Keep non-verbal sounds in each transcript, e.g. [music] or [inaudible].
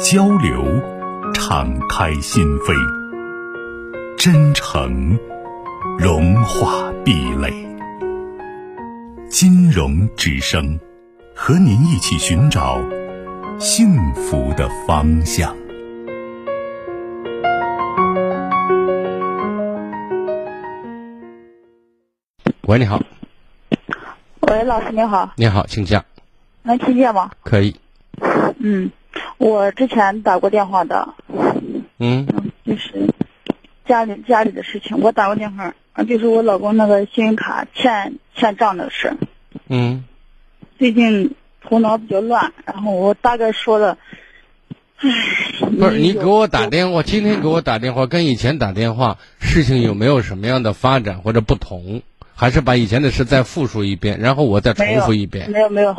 交流，敞开心扉；真诚，融化壁垒。金融之声，和您一起寻找幸福的方向。喂，你好。喂，老师你好。你好，请讲。能听见吗？可以。嗯。我之前打过电话的，嗯，就是家里家里的事情，我打过电话，啊，就是我老公那个信用卡欠欠账的事，嗯，最近头脑比较乱，然后我大概说了，唉，不是你给我打电话，今天给我打电话跟以前打电话，事情有没有什么样的发展或者不同？还是把以前的事再复述一遍，然后我再重复一遍？没有没有，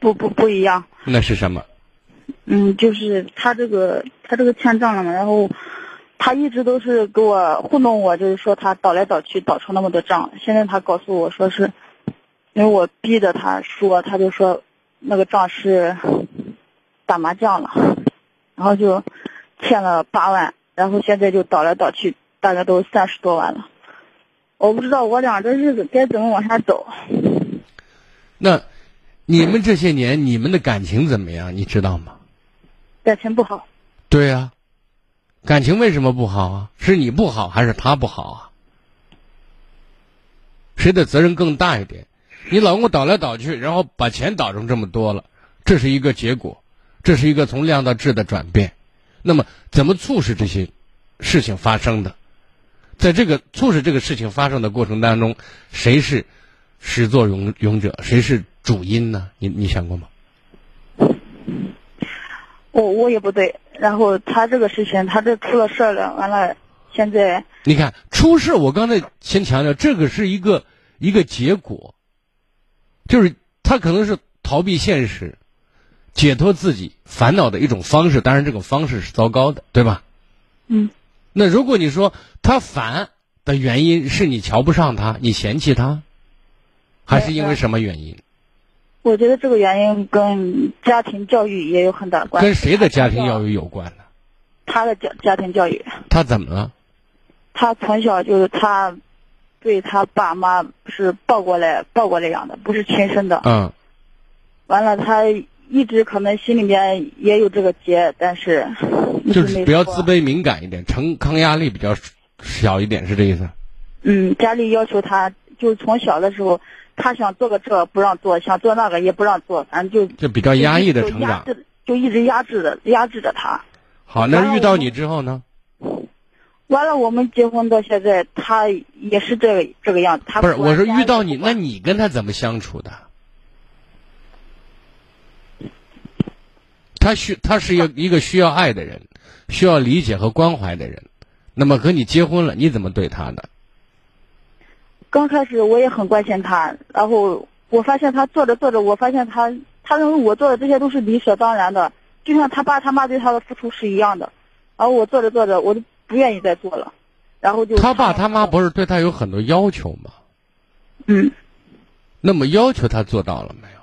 不不不一样。那是什么？嗯，就是他这个，他这个欠账了嘛，然后他一直都是给我糊弄我，就是说他倒来倒去倒出那么多账。现在他告诉我说是，因为我逼着他说，他就说那个账是打麻将了，然后就欠了八万，然后现在就倒来倒去，大概都三十多万了。我不知道我俩这日子该怎么往下走。那你们这些年你们的感情怎么样？你知道吗？感情不好，对呀，感情为什么不好啊？是你不好还是他不好啊？谁的责任更大一点？你老公倒来倒去，然后把钱倒成这么多了，这是一个结果，这是一个从量到质的转变。那么，怎么促使这些事情发生的？在这个促使这个事情发生的过程当中，谁是始作俑俑者？谁是主因呢？你你想过吗？我我也不对，然后他这个事情，他这出了事儿了，完了，现在你看出事，我刚才先强调，这个是一个一个结果，就是他可能是逃避现实、解脱自己烦恼的一种方式，当然这种方式是糟糕的，对吧？嗯。那如果你说他烦的原因是你瞧不上他，你嫌弃他，还是因为什么原因？我觉得这个原因跟家庭教育也有很大关系。跟谁的家庭教育有关呢？他的家家庭教育。他怎么了？他从小就是他，对他爸妈是抱过来抱过来养的，不是亲生的。嗯。完了，他一直可能心里面也有这个结，但是就是比较自卑敏感一点，承抗压力比较小一点，是这意思？嗯，家里要求他，就从小的时候。他想做个这不让做，想做那个也不让做，反正就就比较压抑的成长，就一直压制着压制着他。好，那遇到你之后呢？完了，我们结婚到现在，他也是这个这个样子。他不是，我说遇到你，那你跟他怎么相处的？他需他是一个一个需要爱的人，需要理解和关怀的人。那么和你结婚了，你怎么对他的？刚开始我也很关心他，然后我发现他做着做着，我发现他他认为我做的这些都是理所当然的，就像他爸他妈对他的付出是一样的，然后我做着做着我就不愿意再做了，然后就他爸他妈不是对他有很多要求吗？嗯，那么要求他做到了没有？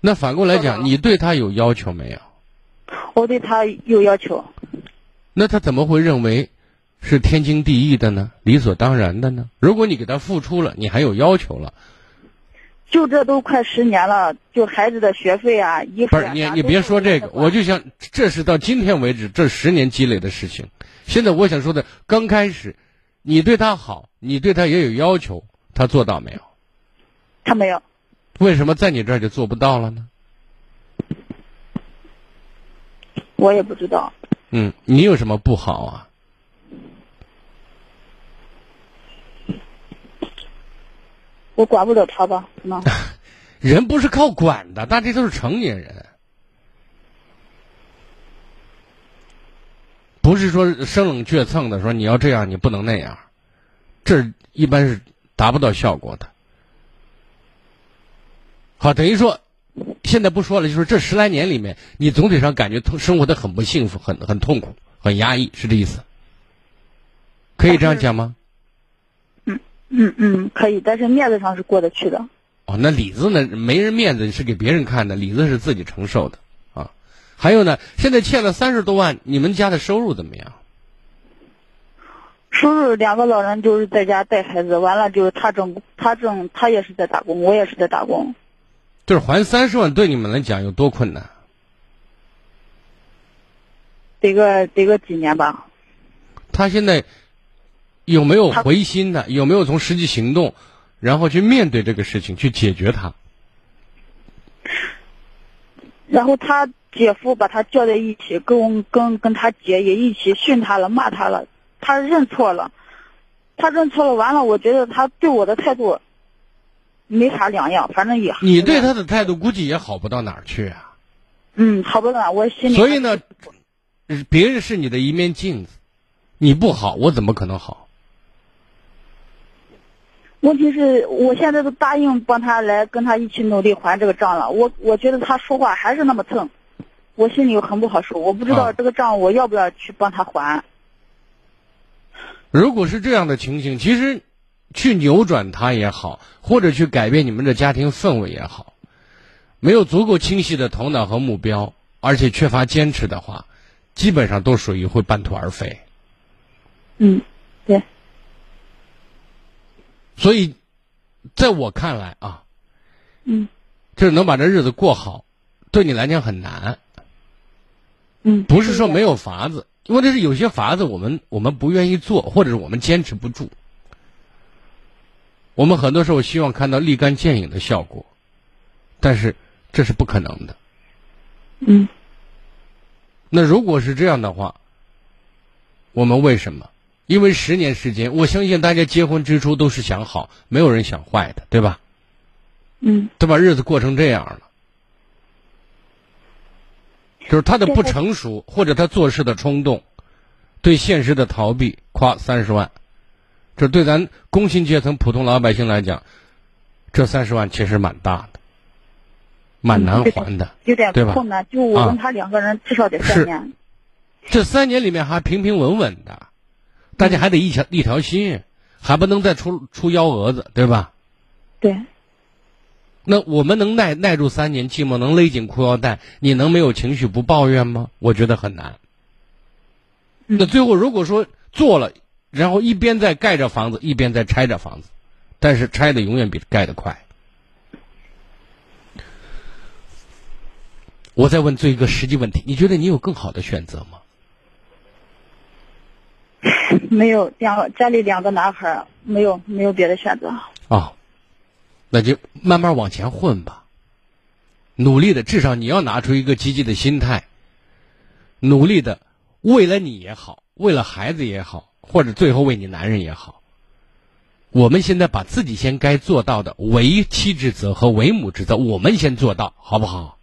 那反过来讲，你对他有要求没有？我对他有要求。那他怎么会认为？是天经地义的呢，理所当然的呢。如果你给他付出了，你还有要求了，就这都快十年了，就孩子的学费啊，衣服不是你你别说这个，我就想这是到今天为止这十年积累的事情。现在我想说的，刚开始，你对他好，你对他也有要求，他做到没有？他没有。为什么在你这儿就做不到了呢？我也不知道。嗯，你有什么不好啊？我管不了他吧？那 [laughs] 人不是靠管的，大家都是成年人。不是说生冷倔蹭的说你要这样你不能那样，这一般是达不到效果的。好，等于说，现在不说了，就是这十来年里面，你总体上感觉生活的很不幸福，很很痛苦，很压抑，是这意思？可以这样讲吗？嗯嗯嗯，可以，但是面子上是过得去的。哦，那里子呢？没人面子是给别人看的，里子是自己承受的啊。还有呢，现在欠了三十多万，你们家的收入怎么样？收入两个老人就是在家带孩子，完了就是他挣，他挣，他也是在打工，我也是在打工。就是还三十万，对你们来讲有多困难？得个得个几年吧。他现在有没有回心的？有没有从实际行动？然后去面对这个事情，去解决它。然后他姐夫把他叫在一起，跟跟跟他姐也一起训他了，骂他了。他认错了，他认错了。完了，我觉得他对我的态度没啥两样，反正也。你对他的态度估计也好不到哪儿去啊。嗯，好不到哪，我心里。所以呢，别人是你的一面镜子，你不好，我怎么可能好？问题是我现在都答应帮他来跟他一起努力还这个账了，我我觉得他说话还是那么蹭，我心里很不好受，我不知道这个账我要不要去帮他还。如果是这样的情形，其实去扭转他也好，或者去改变你们的家庭氛围也好，没有足够清晰的头脑和目标，而且缺乏坚持的话，基本上都属于会半途而废。嗯，对。所以，在我看来啊，嗯，就是能把这日子过好，对你来讲很难。嗯，不是说没有法子，因为这是有些法子我们我们不愿意做，或者是我们坚持不住。我们很多时候希望看到立竿见影的效果，但是这是不可能的。嗯。那如果是这样的话，我们为什么？因为十年时间，我相信大家结婚之初都是想好，没有人想坏的，对吧？嗯。都把日子过成这样了，就是他的不成熟，或者他做事的冲动，对现实的逃避，夸三十万，这对咱工薪阶层普通老百姓来讲，这三十万其实蛮大的，蛮难还的，有点困难。就我跟他两个人，至少得三年。这三年里面还平平稳稳的。大家还得一条一条心，还不能再出出幺蛾子，对吧？对。那我们能耐耐住三年寂寞，能勒紧裤腰带，你能没有情绪不抱怨吗？我觉得很难。那最后如果说做了，然后一边在盖着房子，一边在拆着房子，但是拆的永远比盖的快。我再问最一个实际问题，你觉得你有更好的选择吗？[laughs] 没有两个家里两个男孩，没有没有别的选择。哦，那就慢慢往前混吧，努力的，至少你要拿出一个积极的心态，努力的，为了你也好，为了孩子也好，或者最后为你男人也好，我们现在把自己先该做到的为妻之责和为母之责，我们先做到，好不好？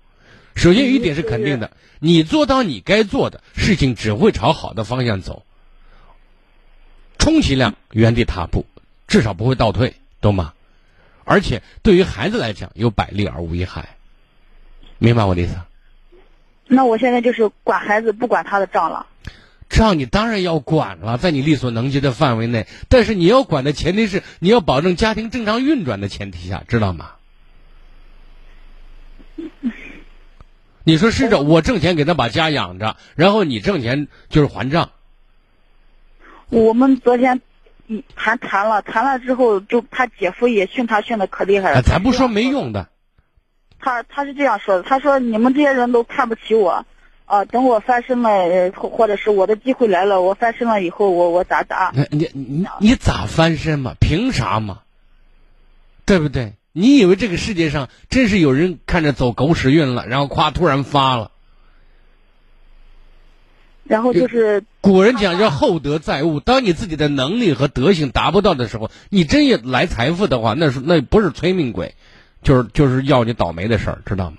首先有一点是肯定的，你做到你该做的事情，只会朝好的方向走。充其量原地踏步，至少不会倒退，懂吗？而且对于孩子来讲，有百利而无一害，明白我的意思？那我现在就是管孩子，不管他的账了。账你当然要管了，在你力所能及的范围内。但是你要管的前提是你要保证家庭正常运转的前提下，知道吗？[laughs] 你说是着，我挣钱给他把家养着，然后你挣钱就是还账。我们昨天，还谈了，谈了之后，就他姐夫也训他训的可厉害了。咱不说没用的。他他是这样说的，他说你们这些人都看不起我，啊，等我翻身了，或者是我的机会来了，我翻身了以后，我我咋咋？你你你咋翻身嘛？凭啥嘛？对不对？你以为这个世界上真是有人看着走狗屎运了，然后夸突然发了？然后就是古人讲叫厚德载物，当你自己的能力和德行达不到的时候，你真也来财富的话，那是那不是催命鬼，就是就是要你倒霉的事儿，知道吗？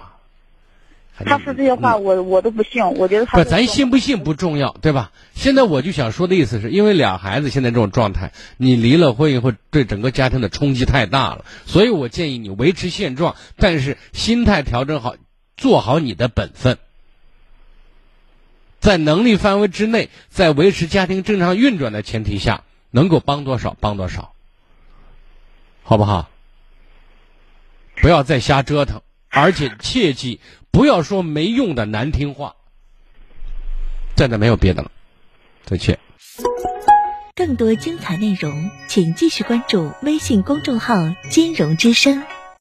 他说这些话，我我都不信。我觉得他不，咱信不信不重要，对吧？现在我就想说的意思是，因为俩孩子现在这种状态，你离了婚以后，对整个家庭的冲击太大了，所以我建议你维持现状，但是心态调整好，做好你的本分，在能力范围之内，在维持家庭正常运转的前提下，能够帮多少帮多少，好不好？不要再瞎折腾，而且切记。不要说没用的难听话，真的没有别的了。再见。更多精彩内容，请继续关注微信公众号“金融之声”。